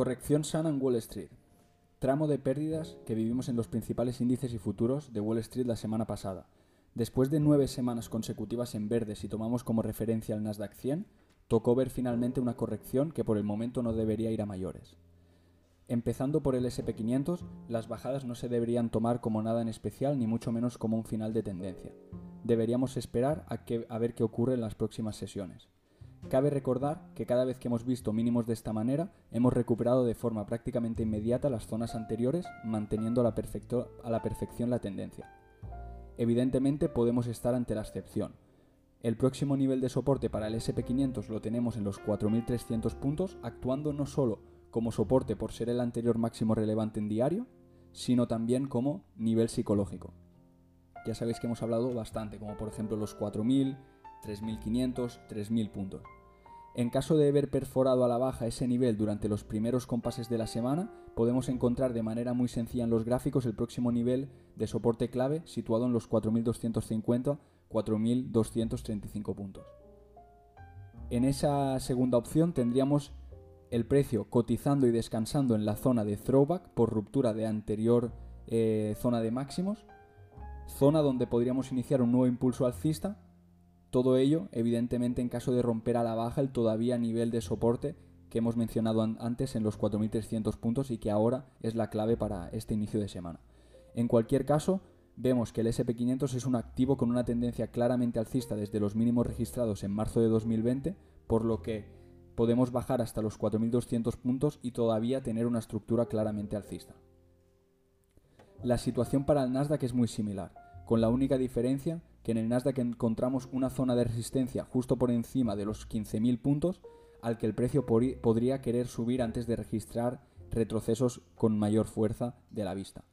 Corrección sana en Wall Street. Tramo de pérdidas que vivimos en los principales índices y futuros de Wall Street la semana pasada. Después de nueve semanas consecutivas en verde, si tomamos como referencia el Nasdaq 100, tocó ver finalmente una corrección que por el momento no debería ir a mayores. Empezando por el SP500, las bajadas no se deberían tomar como nada en especial ni mucho menos como un final de tendencia. Deberíamos esperar a, a ver qué ocurre en las próximas sesiones. Cabe recordar que cada vez que hemos visto mínimos de esta manera, hemos recuperado de forma prácticamente inmediata las zonas anteriores, manteniendo a la, perfección la tendencia. Evidentemente podemos estar ante la excepción. El próximo nivel de soporte para el SP500 lo tenemos en los 4.300 puntos, actuando no solo como soporte por ser el anterior máximo relevante en diario, sino también como nivel psicológico. Ya sabéis que hemos hablado bastante, como por ejemplo los 4.000, 3.500, 3.000 puntos. En caso de haber perforado a la baja ese nivel durante los primeros compases de la semana, podemos encontrar de manera muy sencilla en los gráficos el próximo nivel de soporte clave situado en los 4.250-4.235 puntos. En esa segunda opción tendríamos el precio cotizando y descansando en la zona de throwback por ruptura de anterior eh, zona de máximos, zona donde podríamos iniciar un nuevo impulso alcista todo ello, evidentemente, en caso de romper a la baja el todavía nivel de soporte que hemos mencionado antes en los 4.300 puntos y que ahora es la clave para este inicio de semana. En cualquier caso, vemos que el SP500 es un activo con una tendencia claramente alcista desde los mínimos registrados en marzo de 2020, por lo que podemos bajar hasta los 4.200 puntos y todavía tener una estructura claramente alcista. La situación para el Nasdaq es muy similar, con la única diferencia que en el Nasdaq encontramos una zona de resistencia justo por encima de los 15.000 puntos al que el precio podría querer subir antes de registrar retrocesos con mayor fuerza de la vista.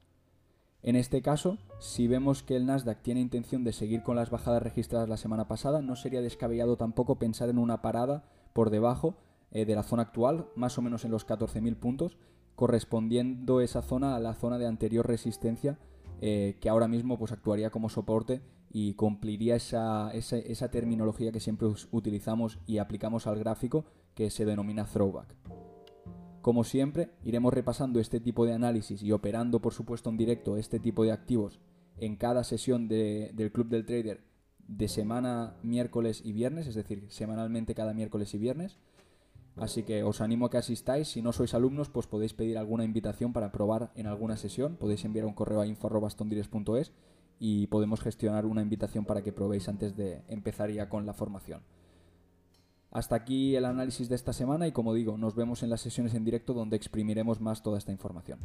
En este caso, si vemos que el Nasdaq tiene intención de seguir con las bajadas registradas la semana pasada, no sería descabellado tampoco pensar en una parada por debajo eh, de la zona actual, más o menos en los 14.000 puntos, correspondiendo esa zona a la zona de anterior resistencia eh, que ahora mismo pues, actuaría como soporte y cumpliría esa, esa, terminología que siempre utilizamos y aplicamos al gráfico que se denomina throwback. Como siempre, iremos repasando este tipo de análisis y operando, por supuesto, en directo este tipo de activos en cada sesión del Club del Trader de semana, miércoles y viernes, es decir, semanalmente cada miércoles y viernes. Así que os animo a que asistáis. Si no sois alumnos, pues podéis pedir alguna invitación para probar en alguna sesión. Podéis enviar un correo a info.stondires.es y podemos gestionar una invitación para que probéis antes de empezar ya con la formación. Hasta aquí el análisis de esta semana y como digo, nos vemos en las sesiones en directo donde exprimiremos más toda esta información.